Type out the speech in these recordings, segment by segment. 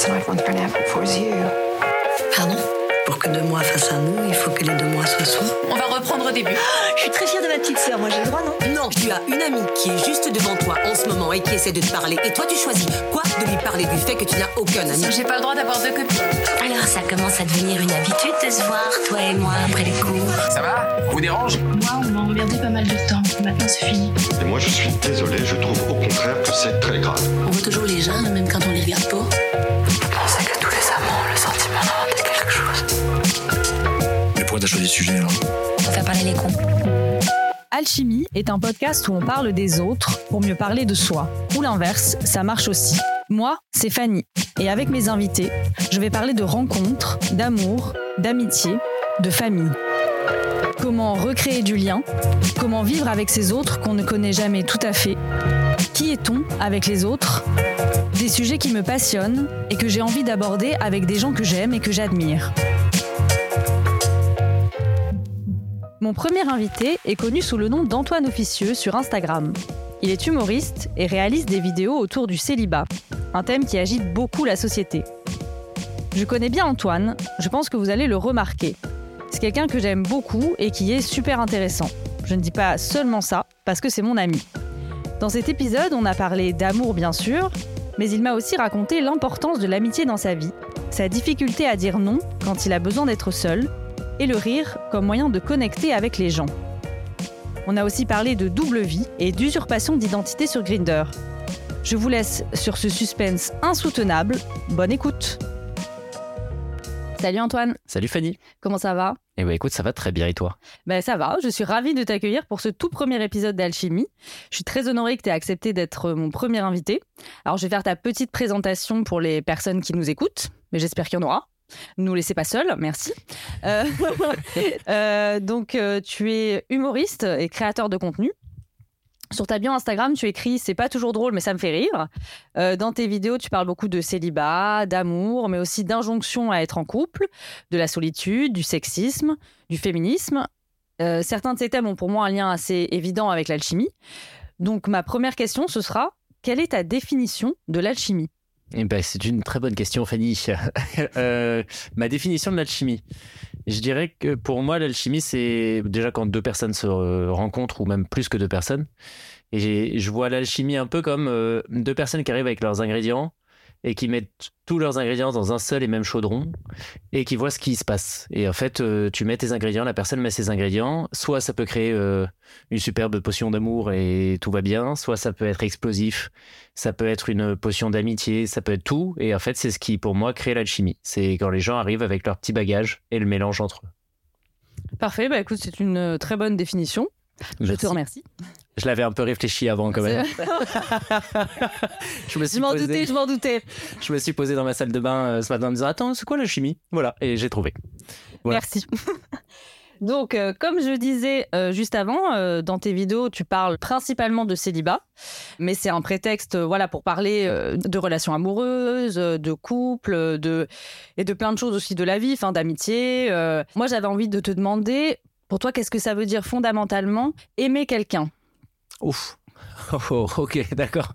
person I'd want to go for you. Helen? Que deux mois fassent un nous, il faut que les deux mois soient soi. On va reprendre au début. Je suis très fière de ma petite sœur, moi j'ai le droit, non? Non, tu as une amie qui est juste devant toi en ce moment et qui essaie de te parler. Et toi, tu choisis quoi De lui parler du fait que tu n'as aucun ami. J'ai pas le droit d'avoir deux copines. Alors ça commence à devenir une habitude de se voir, toi et moi, après les cours. Ça va? On vous dérange? Moi, on m'a emmerdé pas mal de temps. Maintenant, c'est fini. Et moi, je suis désolé, je trouve au contraire que c'est très grave. On voit toujours les gens, même quand on les regarde pas. T'as choisi ce sujet alors Pour faire parler les cons. Alchimie est un podcast où on parle des autres pour mieux parler de soi. Ou l'inverse, ça marche aussi. Moi, c'est Fanny. Et avec mes invités, je vais parler de rencontres, d'amour, d'amitié, de famille. Comment recréer du lien Comment vivre avec ces autres qu'on ne connaît jamais tout à fait Qui est-on avec les autres? Des sujets qui me passionnent et que j'ai envie d'aborder avec des gens que j'aime et que j'admire. Mon premier invité est connu sous le nom d'Antoine Officieux sur Instagram. Il est humoriste et réalise des vidéos autour du célibat, un thème qui agite beaucoup la société. Je connais bien Antoine, je pense que vous allez le remarquer. C'est quelqu'un que j'aime beaucoup et qui est super intéressant. Je ne dis pas seulement ça, parce que c'est mon ami. Dans cet épisode, on a parlé d'amour bien sûr, mais il m'a aussi raconté l'importance de l'amitié dans sa vie, sa difficulté à dire non quand il a besoin d'être seul, et le rire comme moyen de connecter avec les gens. On a aussi parlé de double vie et d'usurpation d'identité sur Grinder. Je vous laisse sur ce suspense insoutenable. Bonne écoute. Salut Antoine, Salut Fanny. comment ça va? Eh ben écoute, ça va très bien et toi? Ben ça va, je suis ravie de t'accueillir pour ce tout premier épisode d'Alchimie. Je suis très honorée que tu aies accepté d'être mon premier invité. Alors je vais faire ta petite présentation pour les personnes qui nous écoutent, mais j'espère qu'il y en aura. Ne nous laissez pas seuls, merci. Euh, euh, donc euh, tu es humoriste et créateur de contenu. Sur ta bio Instagram, tu écris C'est pas toujours drôle, mais ça me fait rire. Dans tes vidéos, tu parles beaucoup de célibat, d'amour, mais aussi d'injonction à être en couple, de la solitude, du sexisme, du féminisme. Certains de ces thèmes ont pour moi un lien assez évident avec l'alchimie. Donc, ma première question, ce sera quelle est ta définition de l'alchimie? Eh ben c'est une très bonne question Fanny. Euh, ma définition de l'alchimie. Je dirais que pour moi l'alchimie c'est déjà quand deux personnes se euh, rencontrent ou même plus que deux personnes. Et je vois l'alchimie un peu comme euh, deux personnes qui arrivent avec leurs ingrédients et qui mettent tous leurs ingrédients dans un seul et même chaudron et qui voient ce qui se passe. Et en fait, euh, tu mets tes ingrédients, la personne met ses ingrédients. Soit ça peut créer euh, une superbe potion d'amour et tout va bien, soit ça peut être explosif, ça peut être une potion d'amitié, ça peut être tout. Et en fait, c'est ce qui, pour moi, crée l'alchimie. C'est quand les gens arrivent avec leur petit bagage et le mélange entre eux. Parfait, bah écoute, c'est une euh, très bonne définition. Je te Merci. remercie. Je l'avais un peu réfléchi avant quand même. je me Je suis m'en posé, doutais, je m'en doutais. je me suis posé dans ma salle de bain euh, ce matin en me disant attends c'est quoi l'alchimie Voilà et j'ai trouvé. Voilà. Merci. Donc, euh, comme je disais euh, juste avant, euh, dans tes vidéos, tu parles principalement de célibat, mais c'est un prétexte, voilà, pour parler de relations amoureuses, de couple, de et de plein de choses aussi de la vie, enfin d'amitié. Moi, j'avais envie de te demander, pour toi, qu'est-ce que ça veut dire fondamentalement aimer quelqu'un? Ouf. Oh, oh, ok, d'accord.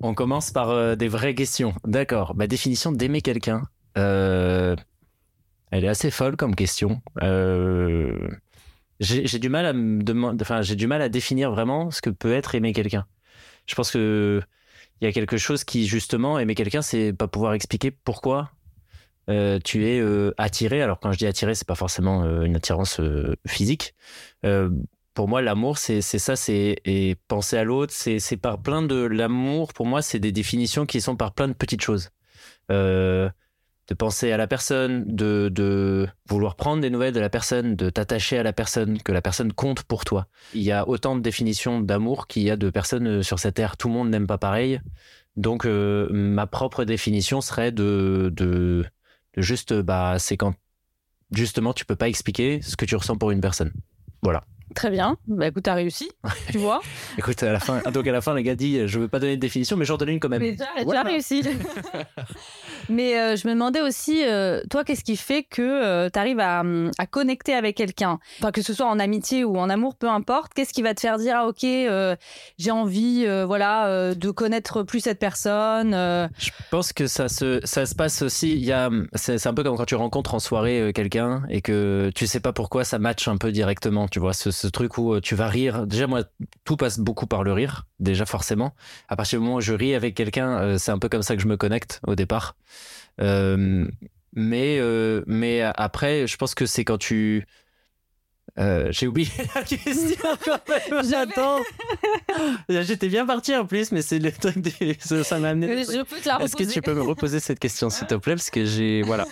On commence par euh, des vraies questions. D'accord. Ma définition d'aimer quelqu'un, euh, elle est assez folle comme question. Euh, j'ai du mal à me demander, enfin, j'ai du mal à définir vraiment ce que peut être aimer quelqu'un. Je pense que il y a quelque chose qui justement aimer quelqu'un, c'est pas pouvoir expliquer pourquoi tu es attiré. Alors quand je dis attiré, c'est pas forcément une attirance physique. Pour moi, l'amour, c'est ça, c'est penser à l'autre, c'est c'est par plein de l'amour. Pour moi, c'est des définitions qui sont par plein de petites choses. Euh, de penser à la personne, de, de vouloir prendre des nouvelles de la personne, de t'attacher à la personne, que la personne compte pour toi. Il y a autant de définitions d'amour qu'il y a de personnes euh, sur cette terre. Tout le monde n'aime pas pareil. Donc, euh, ma propre définition serait de, de, de juste, bah, c'est quand justement tu peux pas expliquer ce que tu ressens pour une personne. Voilà. Très bien. Bah écoute, t'as réussi, tu vois. Écoute, à la fin, donc à la fin, les gars disent, je veux pas donner de définition, mais j'en donne une quand même. Mais tu as, tu as Voilà. réussi. Mais euh, je me demandais aussi, euh, toi, qu'est-ce qui fait que tu arrives à, hum, à connecter avec quelqu'un? Enfin, que ce soit en amitié ou en amour, peu importe. Qu'est-ce qui va te faire dire, ah, ok, euh, j'ai envie euh, voilà, euh, de connaître plus cette personne euh, Je pense que ça se, ça se passe aussi. A, c'est, un peu comme quand tu rencontres en soirée euh, quelqu'un et que tu sais pas pourquoi ça match un peu directement. Tu vois, ce, ce truc où euh, tu vas rire. Déjà, moi, tout passe beaucoup par le rire, déjà forcément. À partir du moment où je ris avec quelqu'un, euh, c'est un peu comme ça que je me connecte au départ. Euh, mais, euh, mais après, je pense que c'est quand tu. Euh, j'ai oublié la question. J'attends. J'étais bien parti en plus, mais c'est le truc des. Ça, m'a amené. Est-ce que tu peux me reposer cette question, s'il te plaît? Parce que j'ai. Voilà.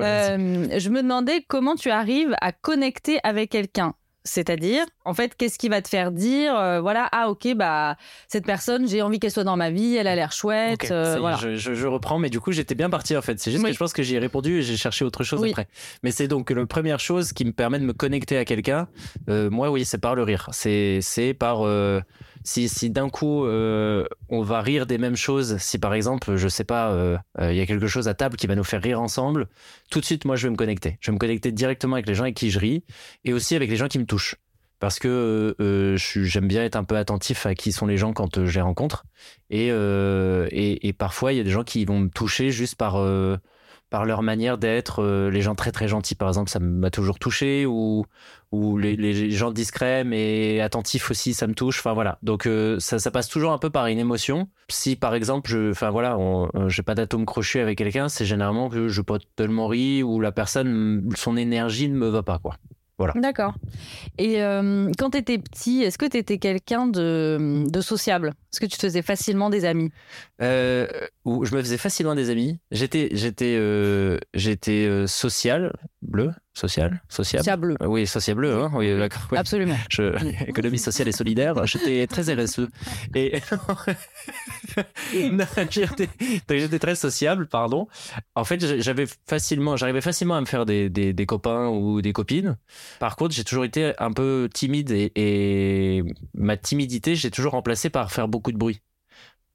Euh, je me demandais comment tu arrives à connecter avec quelqu'un. C'est-à-dire, en fait, qu'est-ce qui va te faire dire, euh, voilà, ah ok, bah cette personne, j'ai envie qu'elle soit dans ma vie, elle a l'air chouette, euh, voilà. je, je- je reprends, mais du coup, j'étais bien parti en fait. C'est juste Oui. que je pense que j'y ai répondu et j'ai cherché autre chose Oui. après. Mais c'est donc la première chose qui me permet de me connecter à quelqu'un. euh, moi, oui, c'est par le rire. C'est c'est par. Si d'un coup, euh, on va rire des mêmes choses, si par exemple, je sais pas, euh, euh, il y a quelque chose à table qui va nous faire rire ensemble, tout de suite, moi, je vais me connecter. Je vais me connecter directement avec les gens avec qui je ris et aussi avec les gens qui me touchent. Parce que j'aime bien être un peu attentif à qui sont les gens quand je les rencontre. Et, et, parfois, il y a des gens qui vont me toucher juste par, par leur manière d'être. Euh, les gens très très gentils, par exemple, ça m'a toujours touché. Ou, ou les, les gens discrets mais attentifs aussi, ça me touche. Enfin voilà. Donc euh, ça, ça passe toujours un peu par une émotion. Si par exemple, je, enfin voilà, euh, j'ai pas d'atome crochu avec quelqu'un, c'est généralement que je peux tellement rire ou la personne, son énergie ne me va pas quoi. D'accord. Et euh, quand tu étais petit, est-ce que tu étais quelqu'un de, de sociable? Est-ce que tu te faisais facilement des amis? Euh, je me faisais facilement des amis. J'étais, j'étais, euh, j'étais euh, social, bleu, social, sociable. Sociable. Euh, Oui, sociable, hein, oui, d'accord. oui. Absolument. Je, économie sociale et solidaire. J'étais très RSE. Et j'étais très sociable, pardon. En fait, j'avais facilement, j'arrivais facilement à me faire des, des, des copains ou des copines. Par contre, j'ai toujours été un peu timide et, et ma timidité, j'ai toujours remplacé par faire beaucoup de bruit.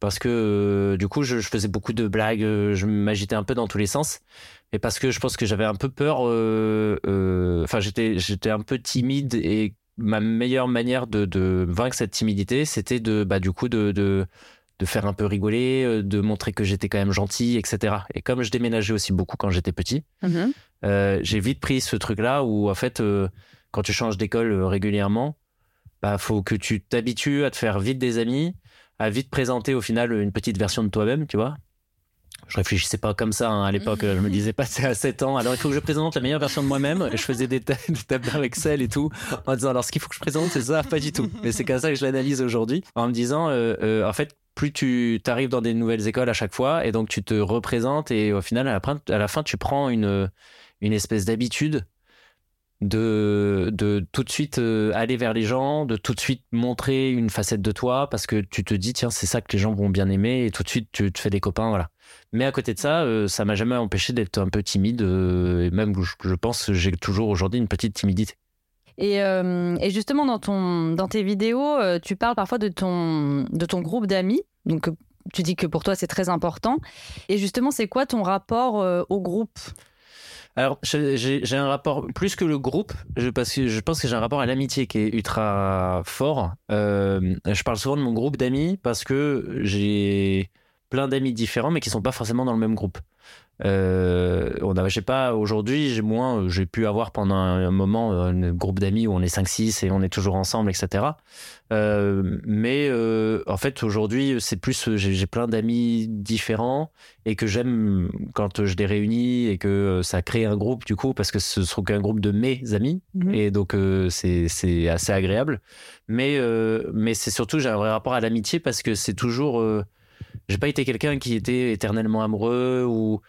Parce que euh, du coup, je, je faisais beaucoup de blagues, je m'agitais un peu dans tous les sens. Et parce que je pense que j'avais un peu peur, euh, euh, enfin, j'étais, j'étais un peu timide et ma meilleure manière de, de vaincre cette timidité, c'était de, bah, du coup, de, de, de faire un peu rigoler, euh, de montrer que j'étais quand même gentil, etc. Et comme je déménageais aussi beaucoup quand j'étais petit, Mhm. euh, j'ai vite pris ce truc-là où, en fait, quand tu changes d'école régulièrement, bah, faut que tu t'habitues à te faire vite des amis, à vite présenter au final une petite version de toi-même, tu vois. Je réfléchissais pas comme ça hein, à l'époque. Je me disais pas c'est à 7 ans. Alors il faut que je présente la meilleure version de moi-même. Je faisais des, ta- des tableurs Excel et tout en disant alors ce qu'il faut que je présente c'est ça, pas du tout. Mais c'est comme ça que je l'analyse aujourd'hui en me disant euh, euh, en fait plus tu t'arrives dans des nouvelles écoles à chaque fois et donc tu te représentes et au final à la, fin- à la fin tu prends une une espèce d'habitude de, de tout de suite euh, aller vers les gens, de tout de suite montrer une facette de toi parce que tu te dis tiens c'est ça que les gens vont bien aimer et tout de suite tu te fais des copains voilà. Mais à côté de ça, euh, ça m'a jamais empêché d'être un peu timide euh, et même je, pense que j'ai toujours aujourd'hui une petite timidité. Et, euh, et justement, dans, ton, dans tes vidéos, tu parles parfois de ton, de ton groupe d'amis. Donc, tu dis que pour toi, c'est très important. Et justement, c'est quoi ton rapport au groupe? Alors, j'ai j'ai un rapport, plus que le groupe, je, parce que je pense que j'ai un rapport à l'amitié qui est ultra fort. Euh, je parle souvent de mon groupe d'amis parce que j'ai plein d'amis différents, mais qui sont pas forcément dans le même groupe. Euh, on a, je sais pas, aujourd'hui, j'ai moins, euh, j'ai pu avoir pendant un, un moment euh, un groupe d'amis où on est 5-6 et on est toujours ensemble, etc. Euh, mais euh, en fait, aujourd'hui, c'est plus, j'ai plein d'amis différents et que j'aime quand je les réunis et que ça crée un groupe du coup parce que ce sont qu'un groupe de mes amis Mhm. et donc c'est c'est assez agréable mais mais c'est surtout j'ai un vrai rapport à l'amitié parce que c'est toujours j'ai pas été quelqu'un qui était éternellement amoureux ou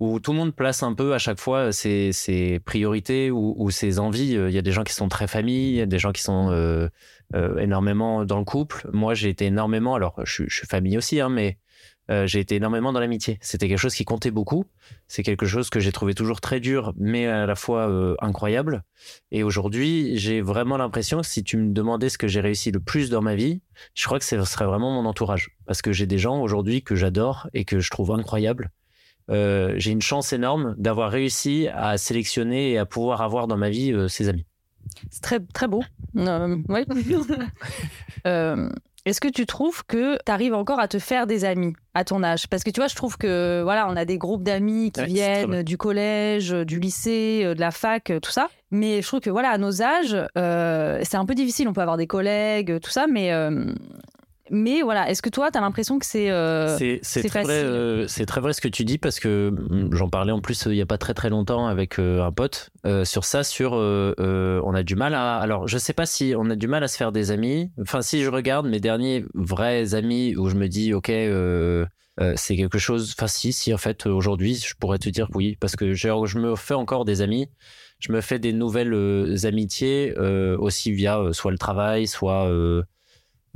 où tout le monde place un peu à chaque fois ses, ses priorités ou, ses envies. Il y a des gens qui sont très famille, il y a des gens qui sont euh, euh, énormément dans le couple. Moi, j'ai été énormément, alors je suis famille aussi, hein, mais euh, j'ai été énormément dans l'amitié. C'était quelque chose qui comptait beaucoup. C'est quelque chose que j'ai trouvé toujours très dur, mais à la fois euh, incroyable. Et aujourd'hui, j'ai vraiment l'impression que si tu me demandais ce que j'ai réussi le plus dans ma vie, je crois que ce serait vraiment mon entourage. Parce que j'ai des gens aujourd'hui que j'adore et que je trouve incroyables euh, j'ai une chance énorme d'avoir réussi à sélectionner et à pouvoir avoir dans ma vie ces amis. C'est très, très beau. Euh, ouais. Est-ce que tu trouves que tu arrives encore à te faire des amis à ton âge? Parce que tu vois, je trouve que voilà, on a des groupes d'amis qui Ouais, viennent du collège, du lycée, euh, de la fac, euh, tout ça. Mais je trouve que voilà, à nos âges, euh, c'est un peu difficile. On peut avoir des collègues, tout ça, mais euh, mais voilà. Est-ce que toi, tu as l'impression que c'est euh, C'est c'est c'est très vrai, euh, c'est très vrai ce que tu dis parce que mm, j'en parlais en plus euh, il y a pas très très longtemps avec euh, un pote euh, sur ça. Sur on a du mal à. Alors je sais pas si on a du mal à se faire des amis. Enfin si je regarde mes derniers vrais amis où je me dis ok. c'est quelque chose. Enfin, si, si, en fait, aujourd'hui, je pourrais te dire oui, parce que je me fais encore des amis. Je me fais des nouvelles euh, amitiés euh, aussi via euh, soit le travail, soit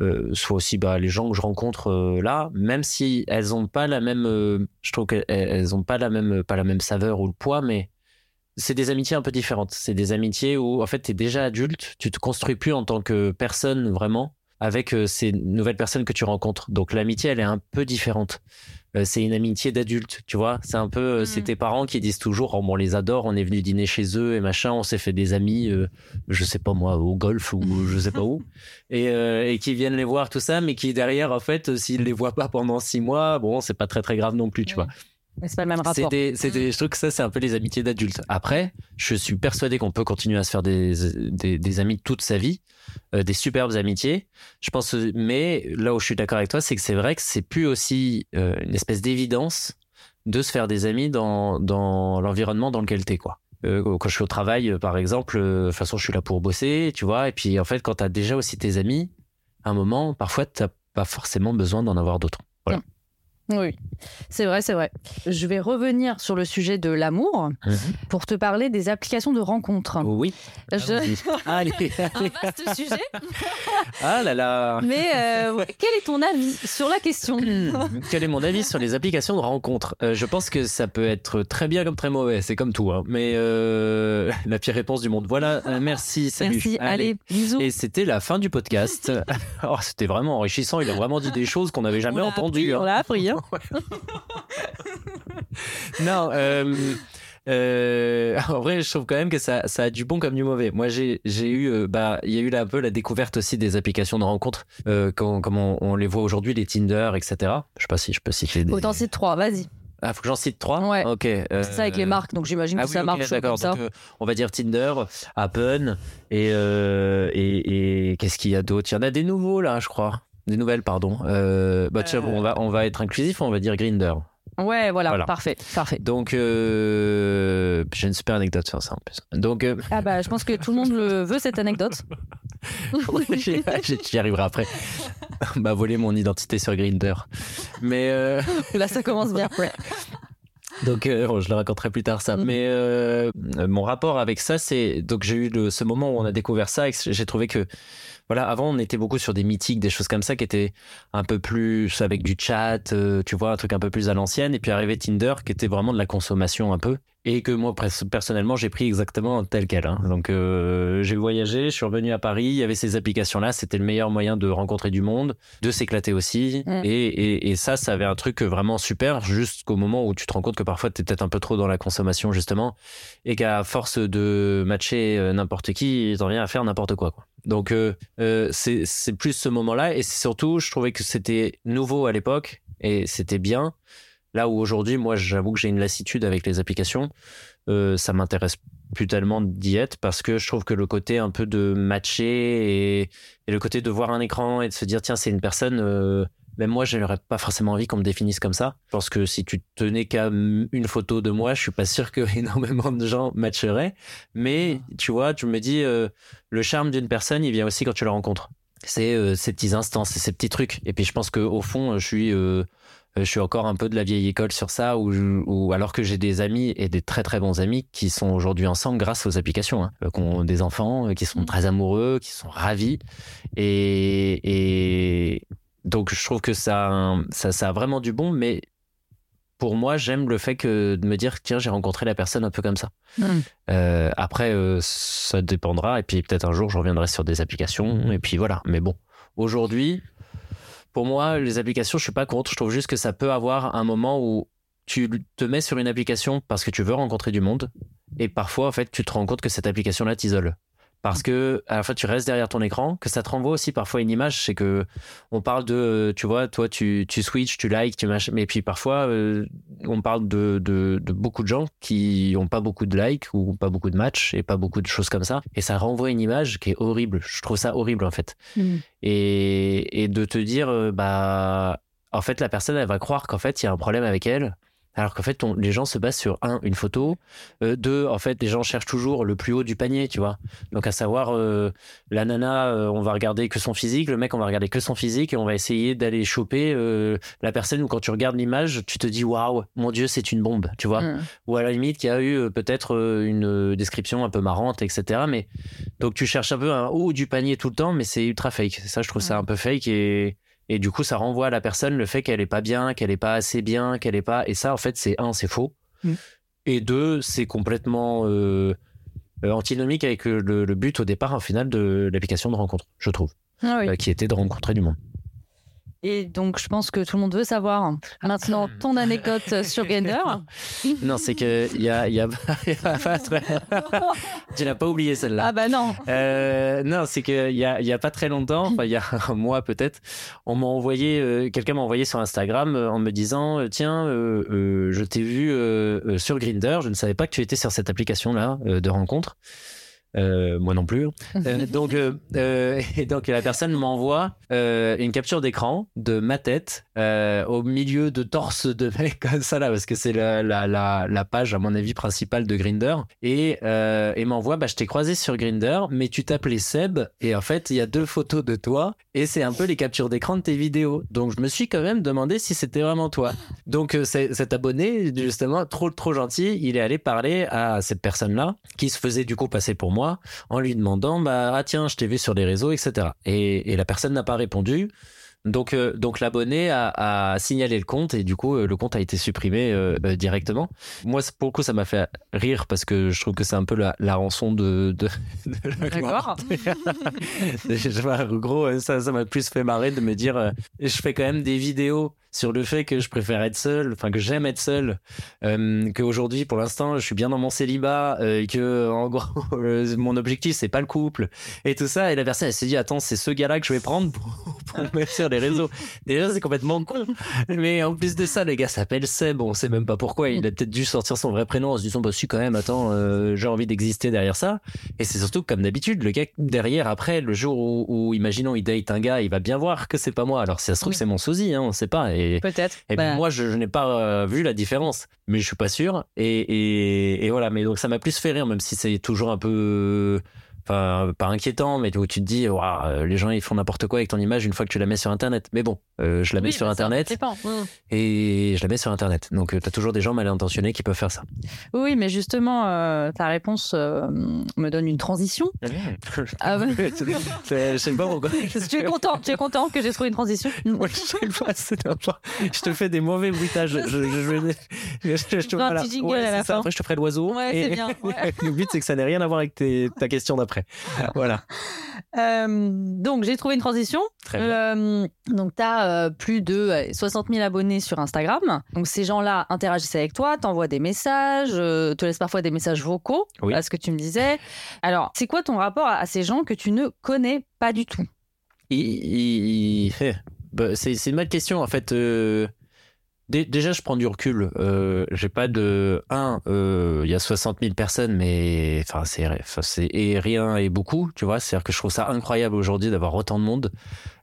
euh, soit aussi bah, les gens que je rencontre euh, là, même si elles ont pas la même, euh, je trouve qu'elles elles ont pas la même, pas la même saveur ou le poids, mais c'est des amitiés un peu différentes. C'est des amitiés où en fait tu es déjà adulte, tu te construis plus en tant que personne vraiment avec euh, ces nouvelles personnes que tu rencontres. Donc l'amitié elle est un peu différente. Euh, c'est une amitié d'adulte, tu vois. C'est un peu, euh, c'est Mhm. tes parents qui disent toujours, oh, bon, on les adore, on est venu dîner chez eux et machin, on s'est fait des amis, euh, je sais pas moi, au golf ou je sais pas où, et, euh, et qui viennent les voir tout ça, mais qui derrière, en fait, s'ils les voient pas pendant six mois, bon, c'est pas très très grave non plus, tu vois. Mais c'est pas le même rapport. je trouve que ça, c'est un peu les amitiés d'adultes. Après, je suis persuadé qu'on peut continuer à se faire des, des, des amis toute sa vie, euh, des superbes amitiés. Je pense, mais là où je suis d'accord avec toi, c'est que c'est vrai que c'est plus aussi euh, une espèce d'évidence de se faire des amis dans, dans l'environnement dans lequel t'es, quoi. Euh, quand je suis au travail, par exemple, de toute façon, je suis là pour bosser, tu vois. Et puis, en fait, quand t'as déjà aussi tes amis, à un moment, parfois, t'as pas forcément besoin d'en avoir d'autres. Voilà. Oui, c'est vrai, c'est vrai. Je vais revenir sur le sujet de l'amour pour te parler des applications de rencontres. Oui. Je- Allez, Un allez. vaste sujet. Ah là là. Mais euh, quel est ton avis sur la question? Quel est mon avis sur les applications de rencontres? Euh, Je pense que ça peut être très bien comme très mauvais, c'est comme tout. hein. Mais euh, la pire réponse du monde. Voilà, merci, salut. Merci, allez, bisous. Et c'était la fin du podcast. Oh, c'était vraiment enrichissant. Il a vraiment dit des choses qu'on n'avait jamais entendues. On l'a appris. hein. Non, euh, euh, en vrai, je trouve quand même que ça, ça a du bon comme du mauvais. Moi, j'ai, eu, euh, bah, il y a eu là, un peu la découverte aussi des applications de rencontres, euh, comme on, on les voit aujourd'hui, les Tinder, etc. Je sais pas si je peux citer des. Autant c'est trois, vas-y. Ah, faut que j'en cite trois. Ouais. Ok. euh, C'est ça avec les marques, donc j'imagine Ah que oui, ça ok, marche d'accord. Donc, euh, on va dire Tinder, Appen et euh, et, et qu'est-ce qu'il y a d'autre? Il y en a des nouveaux là, je crois. Des nouvelles, pardon. Euh, bah tiens, Euh. on va on va être inclusif, on va dire Grinder. Ouais, voilà, Voilà. parfait, parfait. Donc euh, j'ai une super anecdote sur ça en plus. Donc euh, Ah bah, je pense que tout le monde le veut cette anecdote. j'y arriverai après. bah voler mon identité sur Grinder. Mais euh, Là, ça commence bien. Ouais. Donc, euh, je le raconterai plus tard ça. Mhm. Mais euh, mon rapport avec ça, c'est donc j'ai eu le- ce moment où on a découvert ça et j'ai trouvé que voilà, avant on était beaucoup sur des mythiques, des choses comme ça qui étaient un peu plus avec du chat, euh, tu vois, un truc un peu plus à l'ancienne. Et puis arrivé Tinder qui était vraiment de la consommation un peu et que moi personnellement j'ai pris exactement tel quel. hein. Donc euh, j'ai voyagé, je suis revenu à Paris, il y avait ces applications là, c'était le meilleur moyen de rencontrer du monde, de s'éclater aussi. Mm. Et, et, et ça, ça avait un truc vraiment super jusqu'au moment où tu te rends compte que parfois tu es peut-être un peu trop dans la consommation justement et qu'à force de matcher euh, n'importe qui, t'en viens à faire n'importe quoi. quoi. Donc euh, euh, c'est plus ce moment-là et surtout, je trouvais que c'était nouveau à l'époque et c'était bien. Là où aujourd'hui, moi, j'avoue que j'ai une lassitude avec les applications. Euh, ça m'intéresse plus tellement d'y être parce que je trouve que le côté un peu de matcher et, et le côté de voir un écran et de se dire tiens c'est une personne euh, même moi j'aurais pas forcément envie qu'on me définisse comme ça je pense que si tu tenais qu'à une photo de moi je suis pas sûr que énormément de gens matcheraient. Mais tu vois tu me dis euh, le charme d'une personne il vient aussi quand tu la rencontres. C'est euh, ces petits instants c'est ces petits trucs. Et puis je pense que au fond je suis euh, je suis encore un peu de la vieille école sur ça, je- alors que j'ai des amis et des très très bons amis qui sont aujourd'hui ensemble grâce aux applications, hein, euh, qui ont des enfants, qui sont très amoureux, qui sont ravis. Et, et donc je trouve que ça, ça, ça a vraiment du bon, mais pour moi, j'aime le fait que de me dire, tiens, j'ai rencontré la personne un peu comme ça. Mm. Euh, après, euh, ça dépendra, et puis peut-être un jour, je reviendrai sur des applications, et puis voilà. Mais bon, aujourd'hui, pour moi, les applications, je suis pas contre. Je trouve juste que ça peut avoir un moment où tu te mets sur une application parce que tu veux rencontrer du monde, et parfois, en fait, tu te rends compte que cette application-là t'isole. Parce que à la fois tu restes derrière ton écran, que ça te renvoie aussi parfois une image, c'est que on parle de, tu vois, toi tu, tu switches, tu likes, tu mach... mais puis parfois euh, on parle de, de, de beaucoup de gens qui ont pas beaucoup de likes ou pas beaucoup de matchs et pas beaucoup de choses comme ça, et ça renvoie une image qui est horrible. Je trouve ça horrible en fait, Mm. et, et de te dire euh, bah en fait la personne elle va croire qu'en fait il y a un problème avec elle. Alors qu'en fait, on- les gens se basent sur un, une photo, euh, deux, en fait, les gens cherchent toujours le plus haut du panier, tu vois. Donc, à savoir, euh, la nana, euh, on va regarder que son physique, le mec, on va regarder que son physique et on va essayer d'aller choper la personne où quand tu regardes l'image, tu te dis waouh, mon Dieu, c'est une bombe, tu vois. Mm. Ou à la limite, qu'il y a eu peut-être une description un peu marrante, etc. Mais donc, tu cherches un peu un haut du panier tout le temps, mais c'est ultra fake. Ça, je trouve ça un peu fake et. Et du coup, ça renvoie à la personne le fait qu'elle est pas bien, qu'elle est pas assez bien, qu'elle est pas. Et ça, en fait, c'est un, c'est faux. Mm. Et deux, c'est complètement euh, euh, antinomique avec le, le but au départ, au final, de l'application de rencontre, je trouve, Ah oui. euh, qui était de rencontrer du monde. Et donc, je pense que tout le monde veut savoir maintenant ton anecdote sur Grindr. non, c'est que il y a, il y a, il y a pas très... tu n'as pas oublié celle-là. Ah bah non. Euh, non, c'est qu'il y a, il y a pas très longtemps, enfin il y a un mois peut-être, on m'a envoyé, euh, quelqu'un m'a envoyé sur Instagram euh, en me disant tiens, euh, euh, je t'ai vu euh, euh, sur Grinder, je ne savais pas que tu étais sur cette application-là euh, de rencontre. Euh, moi non plus. Euh, donc, euh, et donc la personne m'envoie une capture d'écran de ma tête au milieu de torse de mec comme ça là, parce que c'est la, la, la, la page à mon avis principale de Grinder. Et, et m'envoie, bah je t'ai croisé sur Grinder, mais tu t'appelais Seb et en fait il y a deux photos de toi et c'est un peu les captures d'écran de tes vidéos. Donc je me suis quand même demandé si c'était vraiment toi. Donc cet abonné justement trop trop gentil, il est allé parler à cette personne là qui se faisait du coup passer pour moi en lui demandant bah ah tiens je t'ai vu sur les réseaux etc et, et la personne n'a pas répondu donc euh, donc l'abonné a, a signalé le compte et du coup euh, le compte a été supprimé euh, euh, directement moi pour le coup ça m'a fait rire parce que je trouve que c'est un peu la, la rançon de, de, de la. D'accord. Gros, ça, ça m'a plus fait marrer de me dire, euh, je fais quand même des vidéos sur le fait que je préfère être seul, enfin que j'aime être seul, euh, qu'aujourd'hui, pour l'instant, je suis bien dans mon célibat, euh, et que en gros, mon objectif c'est pas le couple et tout ça. Et la personne, elle s'est dit, attends, c'est ce gars-là que je vais prendre pour, pour me sur les réseaux. Déjà, c'est complètement con. Mais en plus de ça, le gars s'appelle Seb, on sait même pas pourquoi. Il a peut-être dû sortir son vrai prénom en se disant, bah si quand même, attends, euh, j'ai envie d'exister derrière ça. Et c'est surtout comme d'habitude, le gars derrière, après, le jour où, où, imaginons, il date un gars, il va bien voir que c'est pas moi. Alors si ça se trouve, Oui. c'est mon sosie, hein, on sait pas. Et, Peut-être. et Bah, moi, je, je n'ai pas euh, vu la différence, mais je suis pas sûr. Et, et, et voilà, mais donc ça m'a plus fait rire, même si c'est toujours un peu, enfin, pas inquiétant, mais où tu te dis, euh, les gens ils font n'importe quoi avec ton image une fois que tu la mets sur Internet. Mais bon, euh, je la mets oui, sur bah, Internet dépend. Mm. et je la mets sur Internet. Donc tu as toujours des gens mal intentionnés qui peuvent faire ça. Oui, mais justement, euh, ta réponse euh, me donne une transition. Ah ouais. je sais pas pourquoi. tu es content, tu es content que j'ai trouvé une transition Moi, je pas, te fais des mauvais bruitages. Je, je, je, je- te- Un petit jingle à la c'est ça. Après, je te ferai l'oiseau. Ouais, Et- c'est bien, ouais. le but, c'est que ça n'ait rien à voir avec tes- ta question d'après. Voilà. Euh, donc, j'ai trouvé une transition. Très bien. Euh, donc, tu as plus de euh, 60 000 abonnés sur Instagram. Donc, ces gens-là interagissent avec toi, t'envoient des messages, euh, te laissent parfois des messages vocaux, Oui. à ce que tu me disais. Alors, c'est quoi ton rapport à, à ces gens que tu ne connais pas du tout? Il- il- il- eh, bah, c'est c'est une bonne question en fait. Euh, dé- déjà, je prends du recul. Euh, J'ai pas de un. euh, Il y a 60 000 personnes, mais enfin c'est et rien et beaucoup. Tu vois, c'est-à-dire que je trouve ça incroyable aujourd'hui d'avoir autant de monde.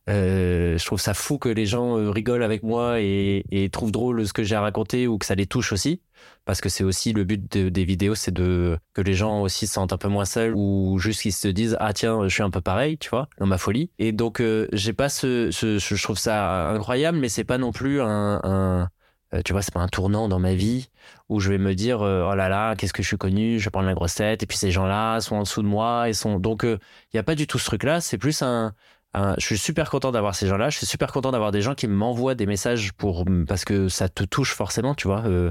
Euh, je trouve ça fou que les gens euh, rigolent avec moi et, trouvent drôle ce que j'ai à raconter ou que ça les touche aussi. Parce que c'est aussi le but de- des vidéos, c'est de que les gens aussi se sentent un peu moins seuls ou juste qu'ils se disent ah tiens je suis un peu pareil, tu vois, dans ma folie. Et donc euh, j'ai pas ce, je trouve ça incroyable, mais c'est pas non plus un euh, tu vois, c'est pas un tournant dans ma vie où je vais me dire euh, oh là là qu'est-ce que je suis connu, je vais prendre la grosse tête et puis ces gens-là sont en dessous de moi et sont donc il y a pas du tout ce truc-là. C'est plus un un- je suis super content d'avoir ces gens-là. Je suis super content d'avoir des gens qui m'envoient des messages pour parce que ça te touche forcément, tu vois. Euh,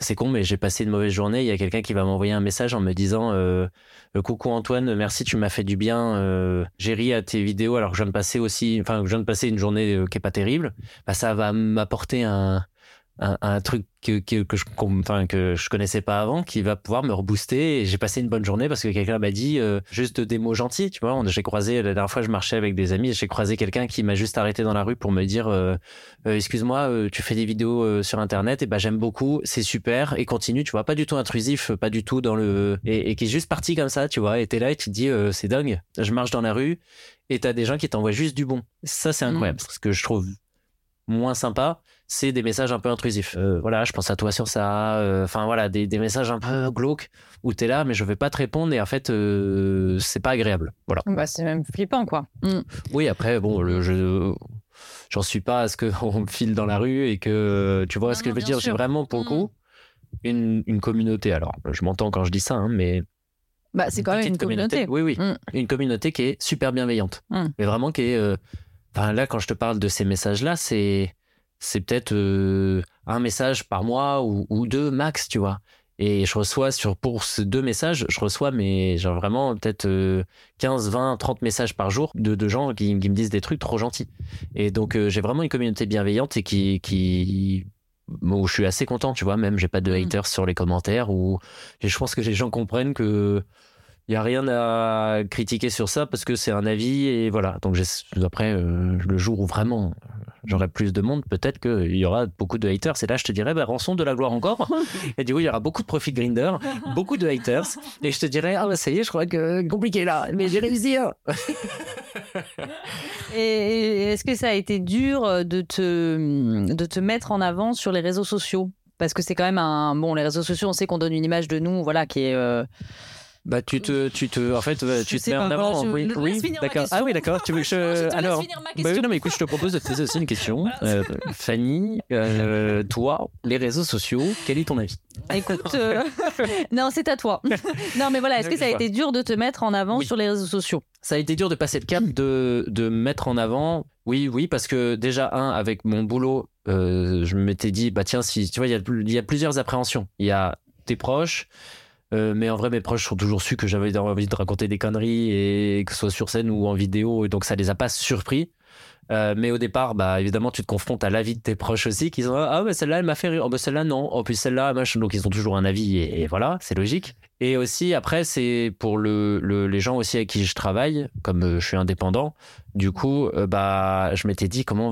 c'est con, mais j'ai passé une mauvaise journée. Il y a quelqu'un qui va m'envoyer un message en me disant euh, euh, Coucou Antoine, merci, tu m'as fait du bien. Euh, j'ai ri à tes vidéos alors que je viens de passer aussi, enfin, que je viens de passer une journée euh, qui est pas terrible. Bah, ça va m'apporter un un, un truc que, que, que je enfin, que je connaissais pas avant qui va pouvoir me rebooster et j'ai passé une bonne journée parce que quelqu'un m'a dit euh, juste des mots gentils tu vois. J'ai croisé la dernière fois je marchais avec des amis et j'ai croisé quelqu'un qui m'a juste arrêté dans la rue pour me dire euh, Euh, excuse-moi tu fais des vidéos sur internet? Et ben j'aime beaucoup c'est super et continue tu vois. Pas du tout intrusif pas du tout dans le et, et qui est juste parti comme ça tu vois. Et t'es là et tu te dis c'est dingue. Je marche dans la rue et t'as des gens qui t'envoient juste du bon. Ça c'est incroyable. Ce que je trouve moins sympa c'est des messages un peu intrusifs. Euh, voilà, je pense à toi sur ça. euh, Enfin voilà, des, des messages un peu glauques où t'es là, mais je vais pas te répondre et en fait, euh, c'est pas agréable. Voilà. Bah, c'est même flippant, quoi. Mm. Oui, après, bon, le, je j'en suis pas à ce qu'on me file dans la rue et que tu vois Non, ce que non, je veux dire. J'ai vraiment pour le Mm. coup une, une communauté. Alors, je m'entends quand je dis ça, hein, mais Bah, c'est quand même une communauté. Oui, oui. Mm. Une communauté qui est super bienveillante. Mm. Mais vraiment qui est. euh, Enfin, là, quand je te parle de ces messages-là, c'est c'est peut-être euh, un message par mois ou, ou deux max, tu vois. Et je reçois sur pour ces deux messages, je reçois mais genre vraiment peut-être euh, 15, 20, 30 messages par jour de, de gens qui, qui me disent des trucs trop gentils. Et donc euh, j'ai vraiment une communauté bienveillante et qui qui où je suis assez content, tu vois, même j'ai pas de Mm. haters sur les commentaires ou je pense que les gens comprennent que il y a rien à critiquer sur ça parce que c'est un avis et voilà. Donc j'ai- après euh, le jour où vraiment j'aurai plus de monde, peut-être qu'il y aura beaucoup de haters. Et là, je te dirais, bah, rançon de la gloire encore. Et du coup, il y aura beaucoup de profit grinder, beaucoup de haters. Et je te dirais, ah bah ça y est, je crois que compliqué là, mais j'ai réussi. hein. Et, est-ce que ça a été dur euh, de te, de te mettre en avant sur les réseaux sociaux? Parce que c'est quand même un. Bon, les réseaux sociaux, on sait qu'on donne une image de nous, voilà, qui est. euh, Bah tu te, tu te, en fait, euh, tu Je te mets en avant. je- oui, laisse oui, d'accord. Ah oui, d'accord. Tu veux que je, alors. Bah oui, non, mais écoute, je te propose de te poser aussi une question. Euh, Fanny, euh, toi, les réseaux sociaux, quel est ton avis? Écoute, euh, non, c'est à toi. non, mais voilà, est-ce que ça a été dur de te mettre en avant Oui. sur les réseaux sociaux? Ça a été dur de passer le cap de, de mettre en avant. Oui, oui, parce que déjà, un, avec mon boulot, je m'étais dit, bah tiens, si tu vois, il y, a, il y a plusieurs appréhensions. Il y a tes proches, euh, mais en vrai, mes proches ont toujours su que j'avais envie de raconter des conneries, et que ce soit sur scène ou en vidéo, et donc ça les a pas surpris. Euh, mais au départ, bah évidemment, tu te confrontes à l'avis de tes proches aussi, qui sont ah mais celle-là elle m'a fait rire, oh bah celle-là non, oh puis celle-là machin. Donc ils ont toujours un avis et, voilà, c'est logique. Et aussi après c'est pour le, le- les gens aussi avec qui je travaille, comme euh, je suis indépendant. Du coup, euh, bah je m'étais dit comment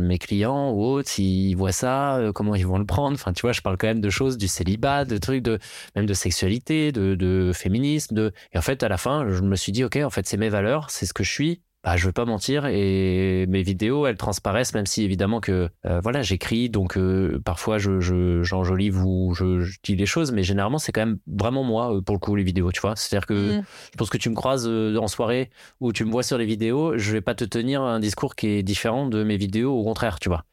mes clients ou autres s'ils voient ça, comment ils vont le prendre. Enfin tu vois, je parle quand même de choses du célibat, de trucs de même de sexualité, de, de féminisme, de et en fait à la fin je me suis dit ok en fait c'est mes valeurs, c'est ce que je suis bah, je veux pas mentir et mes vidéos elles transparaissent même si évidemment que euh, voilà j'écris donc euh, parfois je je- j'enjolive ou je, je dis les choses mais généralement c'est quand même vraiment moi euh, pour le coup les vidéos tu vois c'est à dire que Mm. je pense que tu me croises en soirée ou tu me vois sur les vidéos je vais pas te tenir un discours qui est différent de mes vidéos au contraire tu vois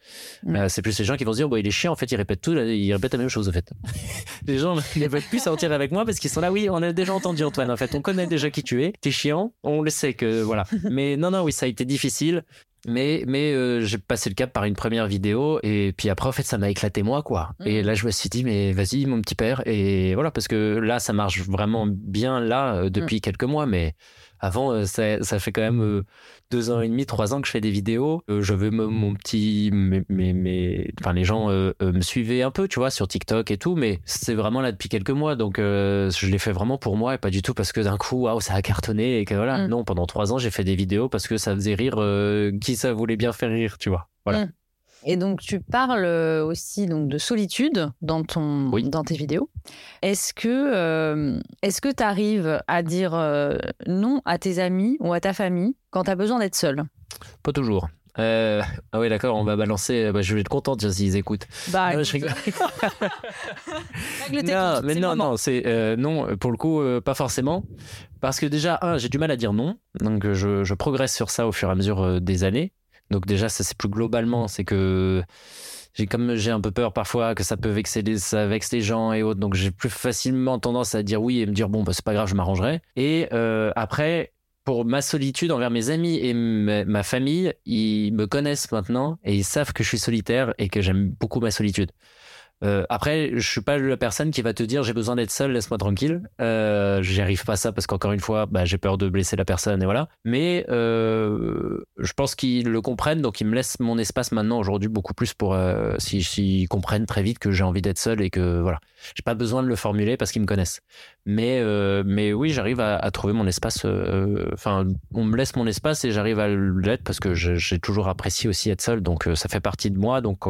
Mm. Euh, c'est plus les gens qui vont se dire bon il est chiant en fait il répète tout il répète la même chose en fait les gens ne veulent plus sortir avec moi parce qu'ils sont là oui on a déjà entendu Antoine en fait on connaît déjà qui tu es t'es chiant on le sait que voilà mais non non oui ça a été difficile mais mais euh, j'ai passé le cap par une première vidéo et puis après en fait ça m'a éclaté moi quoi. Et là je me suis dit mais vas-y mon petit père. Et voilà parce que là ça marche vraiment bien là euh, depuis quelques mois mais avant euh, ça, ça fait quand même euh, deux ans et demi trois ans que je fais des vidéos. Euh, je veux me- mon petit mes, mes- enfin les gens euh, me suivaient un peu tu vois sur TikTok et tout mais c'est vraiment là depuis quelques mois. Donc euh, je l'ai fait vraiment pour moi et pas du tout parce que d'un coup waouh ça a cartonné et que voilà. Mm. non pendant trois ans j'ai fait des vidéos parce que ça faisait rire euh, qui ça voulait bien faire rire tu vois. Voilà. Mm. Et donc, tu parles euh, aussi donc, de solitude dans, ton, Oui. dans tes vidéos. Est-ce que euh, est-ce que tu arrives à dire euh, non à tes amis ou à ta famille quand tu as besoin d'être seul pas toujours. Euh, ah oui d'accord on va balancer bah, je vais être content s'ils écoutent. Bah, Non, je rigole. non, mais non, non, c'est euh, non pour le coup euh, pas forcément. Parce que déjà un j'ai du mal à dire non. Donc je, je progresse sur ça au fur et à mesure des années donc déjà ça c'est plus globalement c'est que j'ai comme j'ai un peu peur parfois que ça peut vexer les, ça vexe les gens et autres. Donc j'ai plus facilement tendance à dire oui et me dire bon bah c'est pas grave je m'arrangerai. Et euh, après pour ma solitude envers mes amis et ma, ma famille ils me connaissent maintenant et ils savent que je suis solitaire et que j'aime beaucoup ma solitude Euh, après, je suis pas la personne qui va te dire j'ai besoin d'être seul, laisse-moi tranquille. Euh, J'y arrive pas à ça parce qu'encore une fois, bah, j'ai peur de blesser la personne et voilà. Mais euh, je pense qu'ils le comprennent, donc ils me laissent mon espace maintenant aujourd'hui beaucoup plus pour euh, s'ils s'ils comprennent très vite que j'ai envie d'être seul et que voilà, j'ai pas besoin de le formuler parce qu'ils me connaissent. Mais mais oui, j'arrive à, trouver mon espace. Enfin, on me laisse mon espace et j'arrive à l'être parce que j'ai toujours apprécié aussi être seul, donc ça fait partie de moi, donc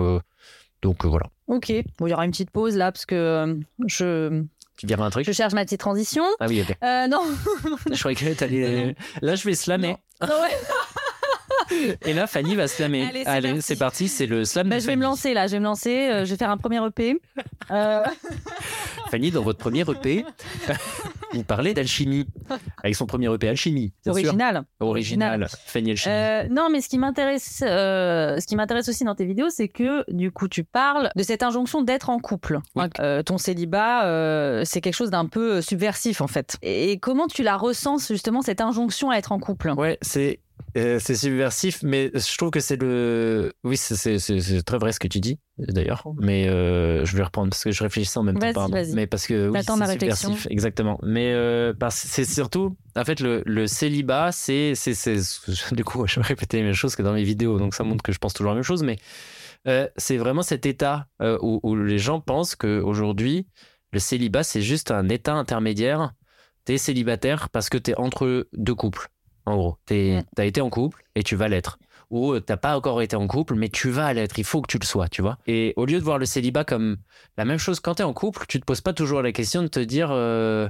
donc voilà. Ok. Bon, il y aura une petite pause là parce que euh, je, Tu un truc je cherche ma petite transition. Ah oui, ok. Euh, non. Je croyais que t'allais. Là, je vais slammer. Non, ouais. Et là, Fanny va slammer. Allez, c'est Allez, parti. c'est parti, c'est le slam. Bah, de je vais me lancer là. Je vais me lancer. euh, je vais faire un premier EP. Euh, Fanny, dans votre premier EP, vous parlez d'alchimie. Avec son premier EP, Alchimie. bien sûr. original. Original. Fanny Alchimie. Euh, non, mais ce qui m'intéresse, euh, ce qui m'intéresse aussi dans tes vidéos, c'est que du coup, tu parles de cette injonction d'être en couple. Oui. Ton célibat, c'est quelque chose d'un peu subversif en fait. Et comment tu la ressens justement cette injonction à être en couple? Ouais, c'est. Euh, c'est subversif, mais je trouve que c'est le. Oui, c'est- très vrai ce que tu dis, d'ailleurs. Mais euh, je vais reprendre parce que je réfléchissais en même temps. Pardon. Mais parce que oui, c'est réflexion. subversif, exactement. Mais euh, c'est surtout, en fait, le, le célibat, c'est, du coup, je vais répéter les mêmes choses que dans mes vidéos, donc ça montre que je pense toujours la même chose. Mais c'est vraiment cet état où, où les gens pensent qu'aujourd'hui, le célibat, c'est juste un état intermédiaire. T'es célibataire parce que t'es entre deux couples. En gros, t'as été en couple et tu vas l'être. Ou euh, t'as pas encore été en couple, mais tu vas l'être. Il faut que tu le sois, tu vois. Et au lieu de voir le célibat comme la même chose quand t'es en couple, tu te poses pas toujours la question de te dire euh,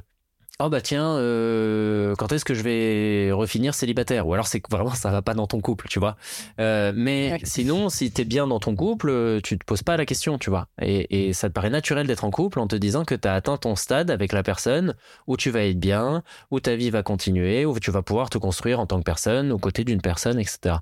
oh bah tiens euh, quand est-ce que je vais refinir célibataire? Ou alors c'est que vraiment ça va pas dans ton couple tu vois. Euh, mais Ouais. sinon si t'es bien dans ton couple euh, tu te poses pas la question tu vois. Et, et ça te paraît naturel d'être en couple en te disant que t'as atteint ton stade avec la personne où tu vas être bien où ta vie va continuer où tu vas pouvoir te construire en tant que personne aux côtés d'une personne etc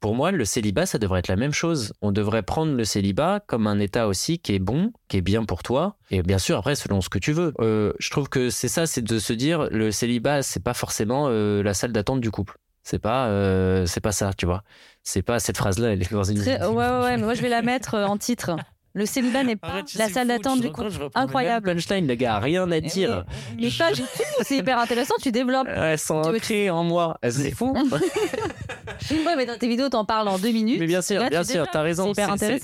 pour moi, le célibat, ça devrait être la même chose. On devrait prendre le célibat comme un état aussi qui est bon, qui est bien pour toi. Et bien sûr, après, selon ce que tu veux. Euh, je trouve que c'est ça, c'est de se dire, le célibat, c'est pas forcément euh, la salle d'attente du couple. C'est pas, euh, c'est pas ça, tu vois. C'est pas cette phrase-là, elle est dans une. Très- Ouais, ouais, ouais, mais moi je vais la mettre euh, en titre. Le célibat n'est pas Arrête, la salle d'attente du couple. Incroyable. Punchline, le gars, rien à dire. Mais, mais du tout, c'est hyper intéressant, tu développes. Elles sont Tu ancrées en moi. C'est fou. Ouais, mais dans tes vidéos, t'en parles en deux minutes. Mais bien sûr, Là, bien sûr, t'as raison.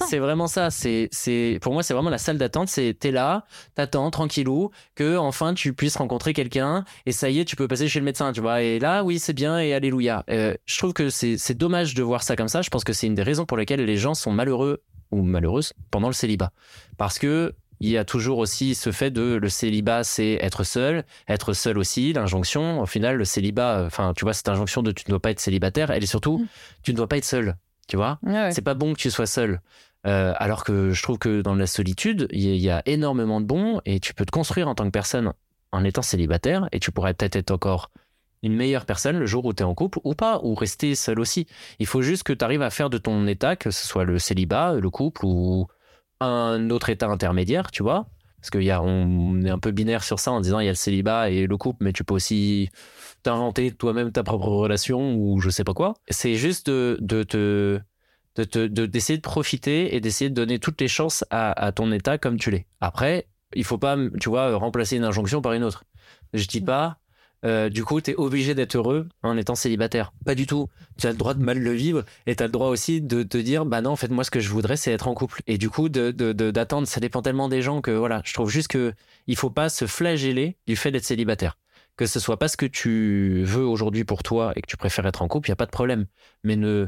C'est vraiment ça. C'est, c'est, pour moi, c'est vraiment la salle d'attente. C'est, t'es là, t'attends tranquillou, que enfin tu puisses rencontrer quelqu'un, et ça y est, tu peux passer chez le médecin, tu vois. Et là, oui, c'est bien, et alléluia. Euh, je trouve que c'est dommage de voir ça comme ça. Je pense que c'est une des raisons pour lesquelles les gens sont malheureux ou malheureuses pendant le célibat, parce que il y a toujours aussi ce fait de le célibat, c'est être seul, être seul aussi, l'injonction. Au final, le célibat, euh, enfin, tu vois, cette injonction de tu ne dois pas être célibataire, elle est surtout, Mm. tu ne dois pas être seul, tu vois. Ouais. C'est pas bon que tu sois seul. Euh, alors que je trouve que dans la solitude, il y, y a énormément de bons et tu peux te construire en tant que personne en étant célibataire et tu pourrais peut-être être encore une meilleure personne le jour où tu es en couple ou pas, ou rester seul aussi. Il faut juste que tu arrives à faire de ton état, que ce soit le célibat, le couple ou un autre état intermédiaire, tu vois. Parce qu'il y a, on est un peu binaire sur ça en disant il y a le célibat et le couple, mais tu peux aussi t'inventer toi-même ta propre relation ou je sais pas quoi. C'est juste de, de te de te- de- d'essayer de, profiter et d'essayer de donner toutes les chances à, à ton état comme tu l'es. Après, il faut pas, tu vois, remplacer une injonction par une autre. Je dis pas, euh, du coup, tu es obligé d'être heureux en étant célibataire. Pas du tout. Tu as le droit de mal le vivre et tu as le droit aussi de te dire, bah non, en fait, moi, ce que je voudrais, c'est être en couple. Et du coup, de, de- de- d'attendre, ça dépend tellement des gens que voilà, je trouve juste que il faut pas se flageller du fait d'être célibataire. Que ce soit pas ce que tu veux aujourd'hui pour toi et que tu préfères être en couple, il y a pas de problème. Mais ne,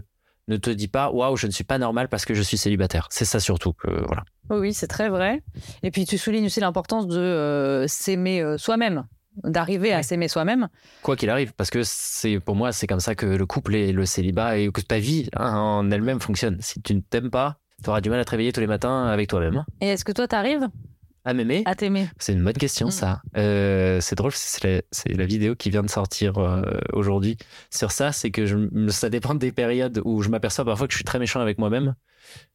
ne te dis pas waouh je ne suis pas normal parce que je suis célibataire c'est ça surtout que voilà oui, c'est très vrai. Et puis tu soulignes aussi l'importance de euh, s'aimer euh, soi-même, d'arriver à s'aimer soi-même. quoi qu'il arrive parce que c'est pour moi c'est comme ça que le couple et le célibat et que ta vie hein, en elle-même fonctionne si tu ne t'aimes pas tu auras du mal à te réveiller tous les matins avec toi-même. Et est-ce que toi, t'arrives à m'aimer à t'aimer? C'est une bonne question Mm. ça Euh, c'est drôle c'est la, vidéo qui vient de sortir euh, aujourd'hui sur ça c'est que je, ça dépend des périodes où je m'aperçois parfois que je suis très méchant avec moi-même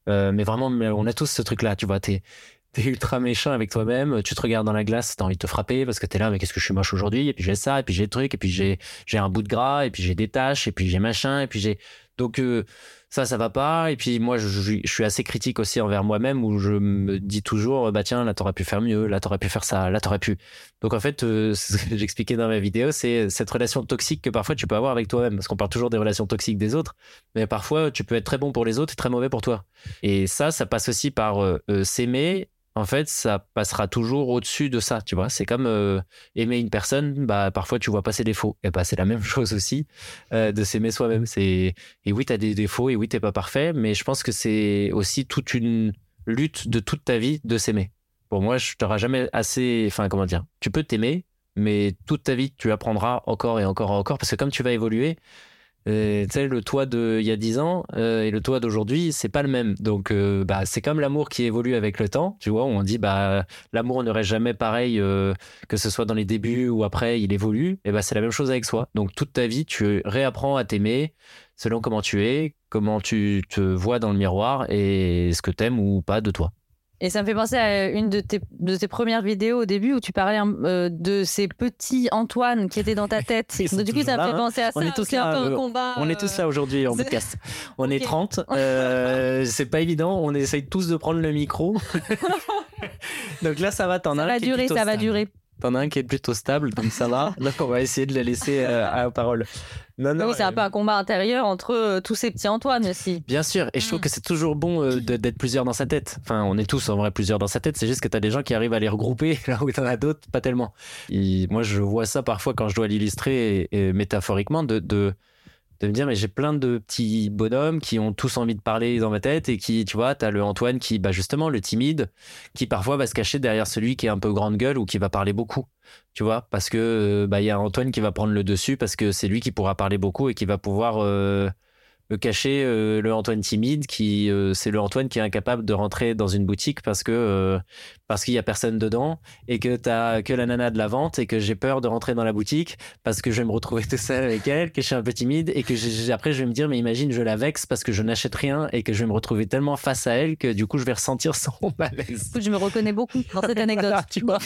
Euh, mais vraiment on a tous ce truc là tu vois t'es T'es ultra méchant avec toi-même, tu te regardes dans la glace, t'as envie de te frapper parce que t'es là, mais qu'est-ce que je suis moche aujourd'hui, et puis j'ai ça, et puis j'ai le truc, et puis j'ai, j'ai un bout de gras, et puis j'ai des taches, et puis j'ai machin, et puis j'ai Donc euh, ça, ça va pas. Et puis moi, je, je- suis assez critique aussi envers moi-même où je me dis toujours, bah tiens, là t'aurais pu faire mieux, là t'aurais pu faire ça, là t'aurais pu. Donc en fait, euh, ce que j'expliquais dans ma vidéo, c'est cette relation toxique que parfois tu peux avoir avec toi-même, parce qu'on parle toujours des relations toxiques des autres, mais parfois tu peux être très bon pour les autres et très mauvais pour toi. Et ça, ça passe aussi par euh, euh, s'aimer. En fait, ça passera toujours au-dessus de ça, tu vois. C'est comme euh, aimer une personne, bah parfois tu vois pas ses défauts. Et bah c'est la même chose aussi euh, de s'aimer soi-même. C'est et oui, t'as des défauts et oui, t'es pas parfait, mais je pense que c'est aussi toute une lutte de toute ta vie de s'aimer. Pour moi, je t'aurai jamais assez. Enfin, comment dire Tu peux t'aimer, mais toute ta vie, tu apprendras encore et encore et encore, parce que comme tu vas évoluer, tu sais, le toi de il y a 10 ans euh, et le toi d'aujourd'hui, c'est pas le même. Donc, euh, bah, c'est comme l'amour qui évolue avec le temps. Tu vois, on dit, bah, l'amour ne reste jamais pareil, euh, que ce soit dans les débuts ou après, il évolue. Et bah, c'est la même chose avec soi. Donc, toute ta vie, tu réapprends à t'aimer selon comment tu es, comment tu te vois dans le miroir et ce que t'aimes ou pas de toi. Et ça me fait penser à une de tes, de tes premières vidéos au début où tu parlais euh, de ces petits Antoine qui étaient dans ta tête. Donc, du coup, ça me fait hein. penser à ça. On est tous un là, peu un euh, combat. On est euh, tous là aujourd'hui en podcast. On est Ok. 30. euh, c'est pas évident. On essaye tous de prendre le micro. Donc là, ça va. T'en as Ça va durer, ça va durer. T'en as un qui est plutôt stable, donc ça va. Donc on va essayer de la laisser euh, à la parole. Non, non. Oui, c'est un euh, peu un combat intérieur entre euh, tous ces petits Antoine aussi. Bien sûr, et je trouve Mm. que c'est toujours bon d'être plusieurs dans sa tête. Enfin, on est tous en vrai plusieurs dans sa tête, c'est juste que t'as des gens qui arrivent à les regrouper, là où t'en as d'autres, pas tellement. Et moi, je vois ça parfois quand je dois l'illustrer et- et métaphoriquement, de, de, de me dire, mais j'ai plein de petits bonhommes qui ont tous envie de parler dans ma tête et qui, tu vois, t'as le Antoine qui, bah justement, le timide, qui parfois va se cacher derrière celui qui est un peu grande gueule ou qui va parler beaucoup. Tu vois, parce que euh, bah il y a Antoine qui va prendre le dessus parce que c'est lui qui pourra parler beaucoup et qui va pouvoir euh, cacher euh, le Antoine timide qui euh, c'est le Antoine qui est incapable de rentrer dans une boutique parce que parce qu'il y a personne dedans et que t'as que la nana de la vente et que j'ai peur de rentrer dans la boutique parce que je vais me retrouver tout seul avec elle que je suis un peu timide et que j'ai- après je vais me dire mais imagine je la vexe parce que je n'achète rien et que je vais me retrouver tellement face à elle que du coup je vais ressentir son malaise Écoute, je me reconnais beaucoup dans cette anecdote. tu vois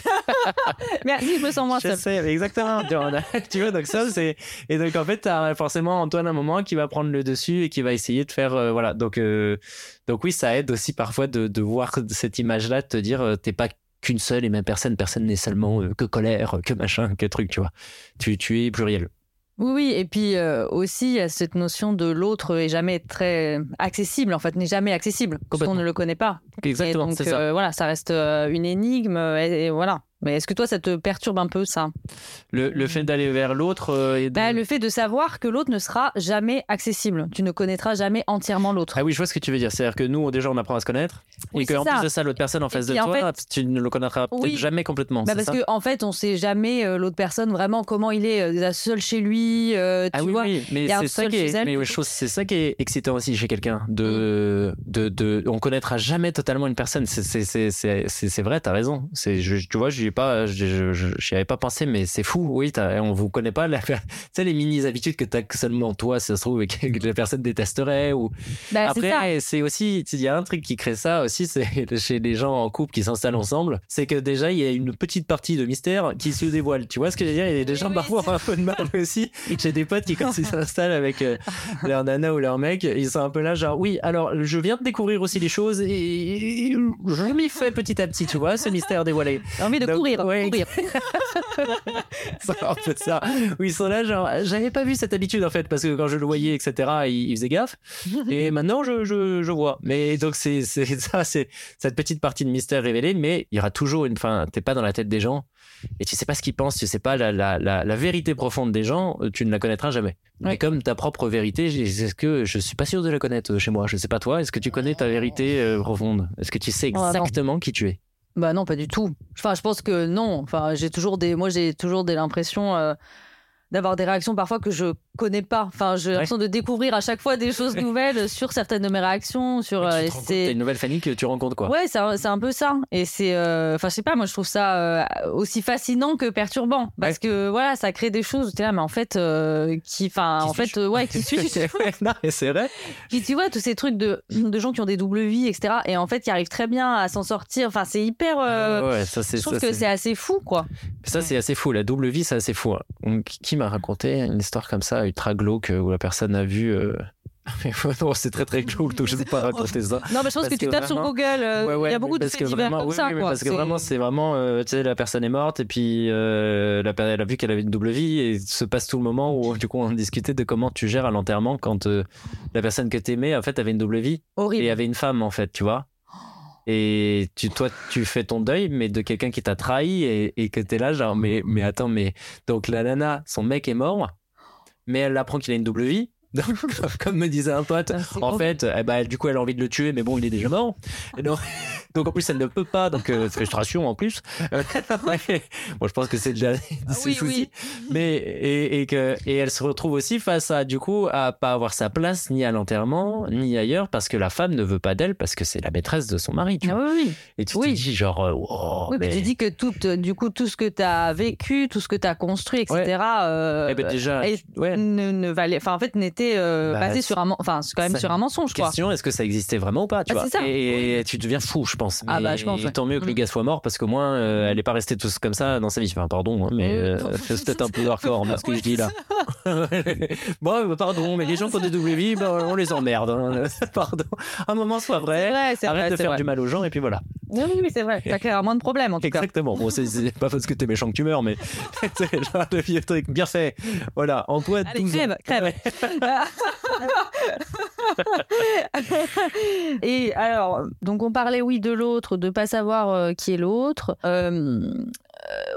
Merci, je me sens moins je seule. sais, exactement. tu vois, tu donc ça, c'est. Et donc, en fait, t'as forcément Antoine à un moment qui va prendre le dessus et qui va essayer de faire. euh, voilà. Donc, euh, donc, oui, ça aide aussi parfois de, de voir cette image-là, de te dire, euh, t'es pas qu'une seule et même personne. Personne n'est seulement euh, que colère, que machin, que truc, tu vois. Tu, tu es pluriel. Oui, oui, et puis euh, aussi, il y a cette notion de l'autre est jamais très accessible, en fait, n'est jamais accessible, parce qu'on ne le connaît pas. Exactement, c'est ça. euh, voilà, ça reste une énigme, et, et voilà. Mais est-ce que toi, ça te perturbe un peu, ça? Le, le fait d'aller vers l'autre euh, et de- Bah, Le fait de savoir que l'autre ne sera jamais accessible. Tu ne connaîtras jamais entièrement l'autre. Ah oui, je vois ce que tu veux dire. C'est-à-dire que nous, déjà, on apprend à se connaître. Oui, et qu'en plus de ça, l'autre personne en face de toi, tu ne le connaîtras Oui. jamais complètement. Bah, parce qu'en en fait, on sait jamais euh, l'autre personne vraiment comment il est, euh, seul chez lui. euh, tu Ah oui, vois. oui, mais c'est ça qui est, mais c'est ça qui est excitant aussi chez quelqu'un. De, de, de, on connaîtra jamais totalement une personne. C'est, vrai, t'as raison. C'est, je, tu vois, j'y ai pas, je, je, avais pas pensé, mais c'est fou. Oui, on vous connaît pas. La, tu sais, les mini habitudes que t'as que seulement toi, si ça se trouve, et que la personne détesterait ou. Bah. Après, c'est aussi, il y a un truc qui crée ça aussi, c'est chez les gens en couple qui s'installent ensemble, c'est que déjà il y a une petite partie de mystère qui se dévoile. Tu vois ce que je veux dire? Il y a des gens oui, parfois un peu de mal aussi. J'ai des potes qui quand ils s'installent avec euh, leur nana ou leur mec, ils sont un peu là genre oui, alors je viens de découvrir aussi les choses et je m'y fais petit à petit, tu vois, ce mystère dévoilé. J'ai envie de Ouais. courir. C'est un peu ça. Où ils sont là, genre, j'avais pas vu cette habitude en fait, parce que quand je le voyais, etc., il, il faisait gaffe. Et maintenant, je, je, je vois. Mais donc, c'est ça, c'est cette petite partie de mystère révélée, mais il y aura toujours une fin. T'es pas dans la tête des gens et tu sais pas ce qu'ils pensent, tu sais pas la, la, la, la vérité profonde des gens, euh, tu ne la connaîtras jamais. Ouais. Et comme ta propre vérité, est-ce que je suis pas sûr de la connaître euh, chez moi Je sais pas toi, est-ce que tu connais ta vérité euh, profonde? Est-ce que tu sais Oh, exactement qui tu es? Bah non, pas du tout. Enfin, je pense que non. Enfin, j'ai toujours des, moi, j'ai toujours des l'impression euh, d'avoir des réactions parfois que je connais pas. Enfin, j'ai l'impression de découvrir à chaque fois des choses nouvelles sur certaines de mes réactions. Sur, euh, c'est- une nouvelle famille que tu rencontres quoi Ouais, c'est un, peu ça. Et c'est, euh, enfin, je sais pas, moi, je trouve ça euh, aussi fascinant que perturbant, parce que voilà, ça crée des choses. Tu là, mais en fait, qui, enfin, en fait, ouais, qui non, c'est vrai. Puis tu vois tous ces trucs de, de gens qui ont des doubles vies, etc. Et en fait, qui arrivent très bien à s'en sortir. Enfin, c'est hyper. ouais, ça c'est je trouve ça, que c'est assez fou, quoi. Ça, c'est assez fou. La double vie, c'est assez fou. hein. Qui m'a raconté une histoire comme ça, ultra glauque, où la personne a vu, euh, non, c'est très très cool, donc je sais pas raconter ça. Non, mais je pense Parce que tu tapes sur Google. euh, Ouais, ouais, il y a beaucoup de faits divers vraiment, comme oui, ça. oui, quoi. parce que vraiment, c'est vraiment, euh, tu sais, la personne est morte et puis euh, la, elle a vu qu'elle avait une double vie et se passe tout le moment où du coup on discutait de comment tu gères à l'enterrement quand euh, la personne que t'aimais en fait avait une double vie horrible. et avait une femme en fait, tu vois. Et tu, toi, tu fais ton deuil, mais de quelqu'un qui t'a trahi et, et que t'es là, genre, mais, mais attends, mais donc la nana, son mec est mort, mais elle apprend qu'il a une double vie. Donc, comme me disait un pote, Ah, en fait, eh ben, du coup, elle a envie de le tuer, mais bon, il est déjà mort. Et donc, donc, en plus, elle ne peut pas, donc euh, frustration en plus. Euh, bon, je pense que c'est déjà Ah oui, oui. Mais et, et que et elle se retrouve aussi face à du coup à pas avoir sa place ni à l'enterrement ni ailleurs parce que la femme ne veut pas d'elle parce que c'est la maîtresse de son mari. Tu Ah vois. oui, oui. Et tu te dis genre euh, wow, Oui, mais tu dis que tout, du coup, tout ce que tu as vécu, tout ce que tu as construit, etc., euh, Eh ben, déjà ouais. ne valait, enfin, en fait, n'était euh, Bah, basé sur un, enfin, quand même ça- sur un mensonge, quoi. Question est-ce que ça existait vraiment ou pas tu Ah, vois ça. et, tu deviens fou je pense Ah, Mais bah, je pense, ouais. tant mieux que le Mm. gars soit mort parce qu'au moins euh, elle est pas restée tous comme ça dans sa vie enfin pardon hein, mais Euh, c'est peut-être un peu hardcore hein, ce que je dis là bon pardon mais les gens qui ont des vies bah, on les emmerde hein. pardon un moment soit vrai vrai, arrête vrai, de faire vrai. du mal aux gens et puis voilà Oui, oui, c'est vrai. T'as clairement de problème, en tout cas. Exactement. Bon, c'est- pas parce que t'es méchant que tu meurs, mais c'est le vieux truc. Bien fait. Voilà. Antoine, Allez, 12 ans. crève, crève. Et alors, donc on parlait, oui, de l'autre, de pas savoir euh, qui est l'autre. Euh,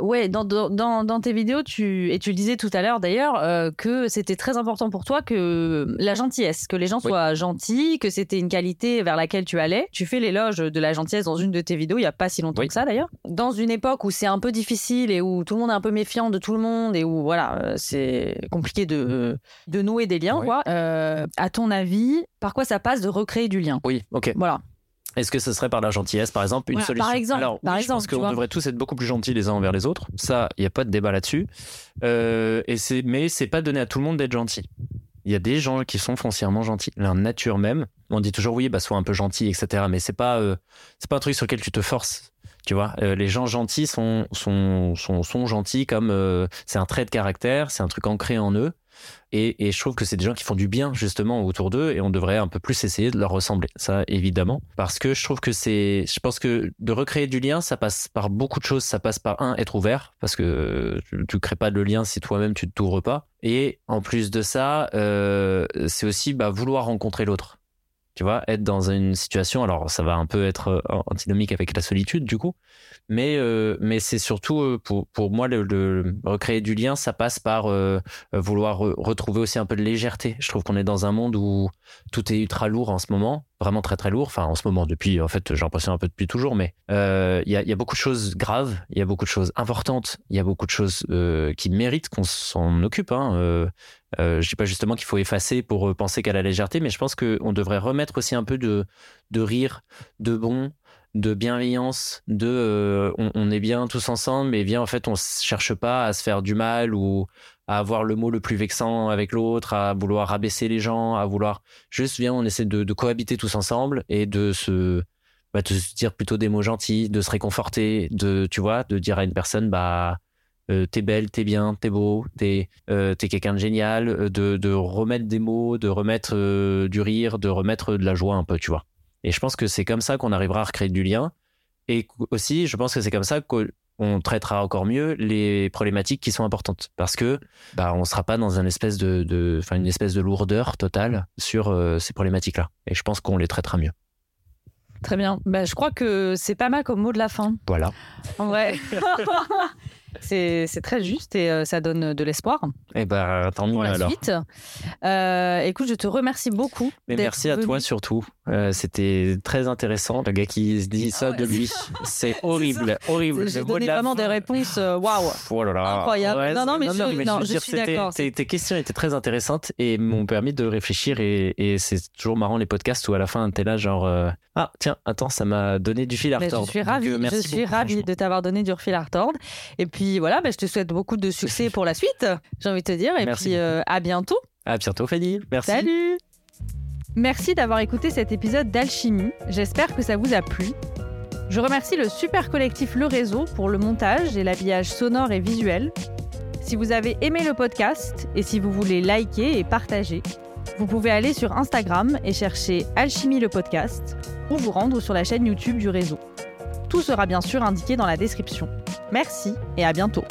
ouais, dans, dans, dans- tes vidéos, tu, et tu le disais tout à l'heure d'ailleurs, euh, que c'était très important pour toi que la gentillesse, que les gens Oui. soient gentils, que c'était une qualité vers laquelle tu allais. Tu fais l'éloge de la gentillesse dans une de tes vidéos, il y a pas si longtemps Oui. que ça d'ailleurs. Dans une époque où c'est un peu difficile et où tout le monde est un peu méfiant de tout le monde et où voilà, euh, c'est compliqué de, de nouer des liens, Oui. quoi. Euh, à ton avis, par quoi ça passe de recréer du lien? Oui, ok. Voilà. Est-ce que ce serait par la gentillesse, par exemple, une solution par exemple, Alors, par oui, je exemple, pense qu'on devrait tous être beaucoup plus gentils les uns envers les autres. Ça, il n'y a pas de débat là-dessus. Euh, et c'est, mais c'est pas donné à tout le monde d'être gentil. Il y a des gens qui sont foncièrement gentils, leur nature même. On dit toujours oui, bah sois un peu gentil, etc. Mais c'est pas, euh, c'est pas un truc sur lequel tu te forces. Tu vois, Euh, les gens gentils sont sont sont, sont gentils comme euh, c'est un trait de caractère, c'est un truc ancré en eux. Et, je trouve que c'est des gens qui font du bien justement autour d'eux et on devrait un peu plus essayer de leur ressembler. Ça, évidemment. Parce que je trouve que c'est, je pense que de recréer du lien, ça passe par beaucoup de choses. Ça passe par un, être ouvert. Parce que tu, tu crées pas de lien si toi-même tu ne t'ouvres pas. Et en plus de ça, euh, c'est aussi bah, vouloir rencontrer l'autre. Tu vois, être dans une situation, alors ça va un peu être euh, antinomique avec la solitude du coup, mais, euh, mais c'est surtout euh, pour, pour moi le, recréer du lien, ça passe par vouloir re- retrouver aussi un peu de légèreté. Je trouve qu'on est dans un monde où tout est ultra lourd en ce moment, vraiment très très lourd. Enfin, en ce moment, depuis, en fait, j'ai l'impression un peu depuis toujours, mais il y, a, y a beaucoup de choses graves, il y a beaucoup de choses importantes, il y a beaucoup de choses qui méritent qu'on s'en occupe. Hein. Euh, je dis pas justement qu'il faut effacer pour euh, penser qu'à la légèreté, mais je pense qu'on devrait remettre aussi un peu de, de rire, de bon, de bienveillance, de euh, on, est bien tous ensemble, mais bien en fait on cherche pas à se faire du mal ou à avoir le mot le plus vexant avec l'autre, à vouloir rabaisser les gens, à vouloir juste viens on essaie de, de cohabiter tous ensemble et de se bah, de se dire plutôt des mots gentils, de se réconforter, de tu vois, de dire à une personne bah euh, t'es belle, t'es bien, t'es beau, t'es euh, quelqu'un de génial, euh, de, de remettre des mots, de remettre euh, du rire, de remettre de la joie un peu, tu vois. Et je pense que c'est comme ça qu'on arrivera à recréer du lien. Et aussi, je pense que c'est comme ça qu'on traitera encore mieux les problématiques qui sont importantes. Parce que bah, on sera pas dans une espèce de, de, une espèce de lourdeur totale sur euh, ces problématiques-là. Et je pense qu'on les traitera mieux. Très bien. Bah, je crois que c'est pas mal comme mot de la fin. Voilà. En vrai. c'est très juste et euh, ça donne de l'espoir Et ben, tant mieux alors. suite. Euh, écoute, je te remercie beaucoup. Mais merci à venu. toi surtout. Euh, C'était très intéressant. Le gars qui se dit ça ouais, de lui, c'est horrible, horrible. J'ai donné de vraiment des réponses. Waouh. Oh là là. Incroyable. Non, non, mais je- non, je veux dire, suis d'accord. Tes, tes questions étaient très intéressantes et m'ont permis de réfléchir et, et c'est toujours marrant les podcasts où à la fin t'es là genre ah tiens attends ça m'a donné du fil à Mais je retordre. suis ravie, je suis ravie de t'avoir donné du refil à retordre. Et puis voilà, bah, je te souhaite beaucoup de succès pour la suite, j'ai envie de te dire. Et Merci puis euh, à bientôt. À bientôt Fanny. Merci. Salut Merci d'avoir écouté cet épisode d'Alchimie. J'espère que ça vous a plu. Je remercie le super collectif Le Réseau pour le montage et l'habillage sonore et visuel. Si vous avez aimé le podcast et si vous voulez liker et partager, Vous pouvez aller sur Instagram et chercher Alchimie le podcast ou vous rendre sur la chaîne YouTube du réseau. Tout sera bien sûr indiqué dans la description. Merci et à bientôt.